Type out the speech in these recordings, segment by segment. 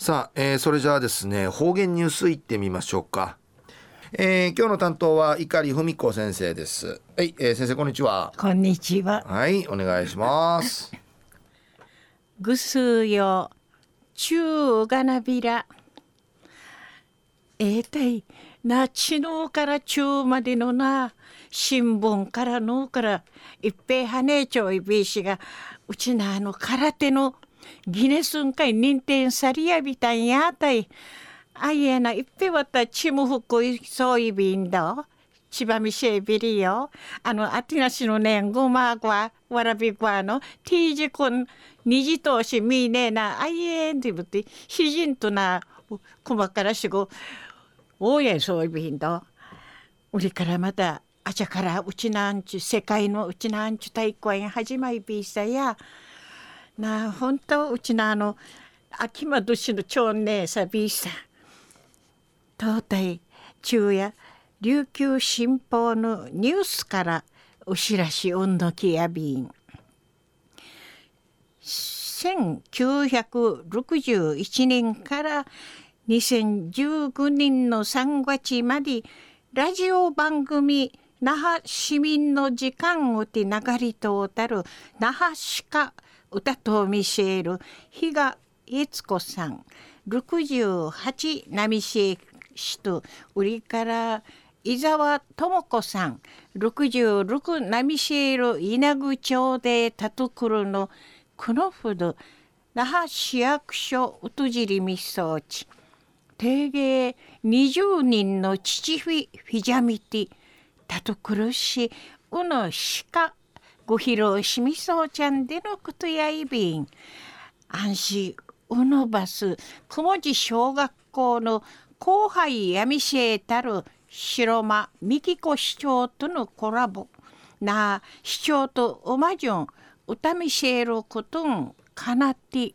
さあ、えー、それじゃあですね方言ニュースいってみましょうか、えー、今日の担当は碇文子先生です。はい、えー、先生こんにちは。こんにちは。はいお願いします。ぐすよ中がなびら。えー、たいなちのから中までのな。新聞からのから一平はねちょいびしがうちなあの空手のギネスンかい認定さりやびたんやたい。あいえな、いっぺわたちむふくいそういびんだ。千葉みせびりよ。あの、あてなしのねんごまごわ、わらびごわの、ティージくん、にじとうしみねえな、あいえんてぶって、ひじんとな、こまからしご、おやそういびんだ。うりからまた、あちゃからうちなんちゅ、世界のうちなんちゅ大会始まりびさや、な本当うちのあの秋間年の長姉さ。びさ東大中夜琉球新報のニュースからお知らしうんのきやびん。1961年から2019年の3月までラジオ番組那覇市民の時間をて流れとたる那覇市か歌と見せる比嘉悦子さん。68波市と売りから伊沢智子さん。66波シエル稲具町でたとくるのこのほど那覇市役所うとじりみそうち定芸20人の父フィフィジャミティ。たとくるしうのしかご披露しみそうちゃんでのことやいびん。安心うのばす雲地小学校の後輩闇しえたる白間美紀子市長とのコラボ。なあ市長とおまじょん歌みせえることんかなって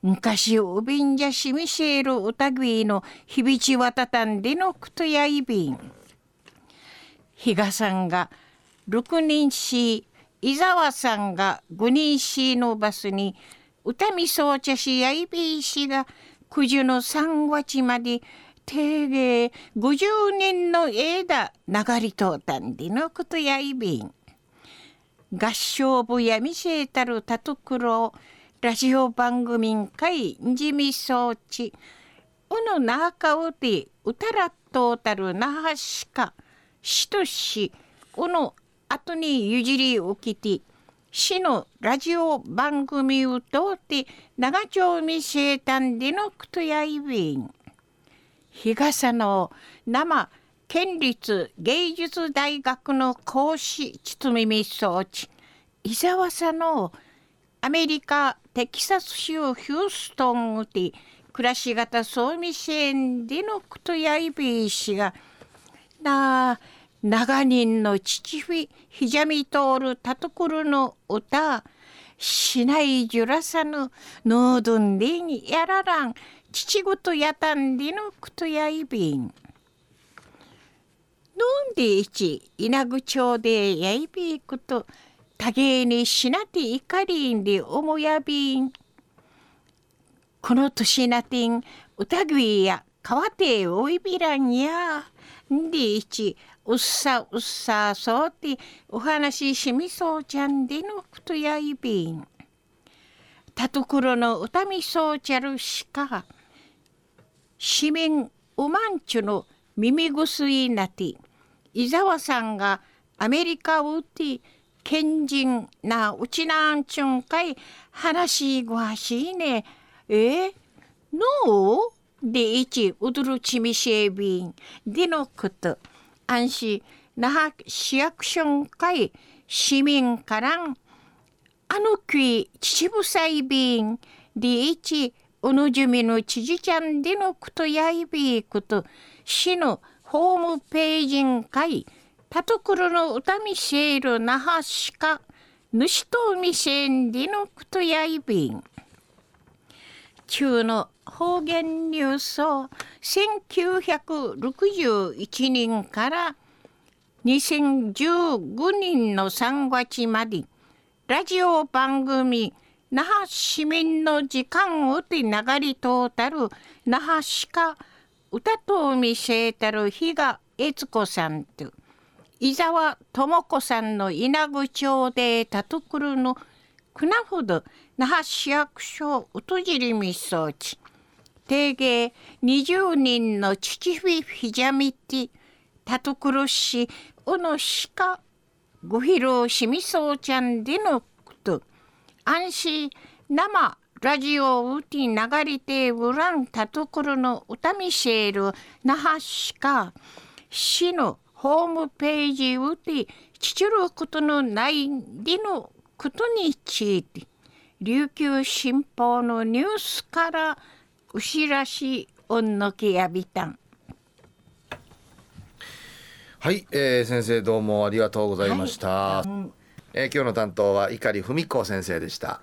昔おびんじゃしみせえる歌ぎの響ち渡たたんでのことやいびん。比嘉さんが六人し伊沢さんが五人市のバスに歌見そうちゃしやいびいしが九十の三月まで定芸五十年の枝流りとったんでのことやいびん合唱部や見せたるたとくろラジオ番組んかいんじみそうちうのなかうてうたらっとたるなはしかしとしうの後に譲り起きて市のラジオ番組を通って長丁見せたんでのことやいびん日傘の生県立芸術大学の講師堤み装置伊沢さんのアメリカテキサス州ヒューストンで暮らし方総務支援でのことやいびいしがなあ長人の父フィひじゃみ通るたところの歌しないじゅらさぬのうどんでにやららん父ごとやたんでのくとやいびん。のんでいち稲ぐ町でやいびいくと多芸にしなていかりんでおもやびん。この年なてん歌いや川ておいびらんや。んでいちうっさうっさそうってお話ししみそうちゃんでのことやいびん。たところの歌みそうちゃるしか市民うまんちゅの耳薬なて伊沢さんがアメリカをて賢人なうちなんちゅんかい話しごはしいね。えのう？でいちうどるちみしえびん。でのこと。安市那覇市役所会市民からんあのき秩父祭便でいちおのじみの知事ちゃんでのことやいびこと市のホームページんかいたところの歌見せる那覇市か主と見せんでのことやいびん。中の方言ニュースを1961年から2015年の3月までラジオ番組那覇市民の時間をて流りとうたる那覇市か歌と見せたる日が悦子さんと伊沢智子さんの稲具町でたとくるのくなほど那覇市役所うとじりみそち定芸20人の父フィフィジャミティ。たとくるしおのしかご披露しみそうちゃんでのこと。安心。生ラジオうて流れてうらん。たところの歌みせる那覇市か市のホームページうてちちることのないでのことについて琉球新報のニュースからうしらしおんのけやびたん。はい、えー、先生どうもありがとうございました、はい。うん、えー、今日の担当は碇文子先生でした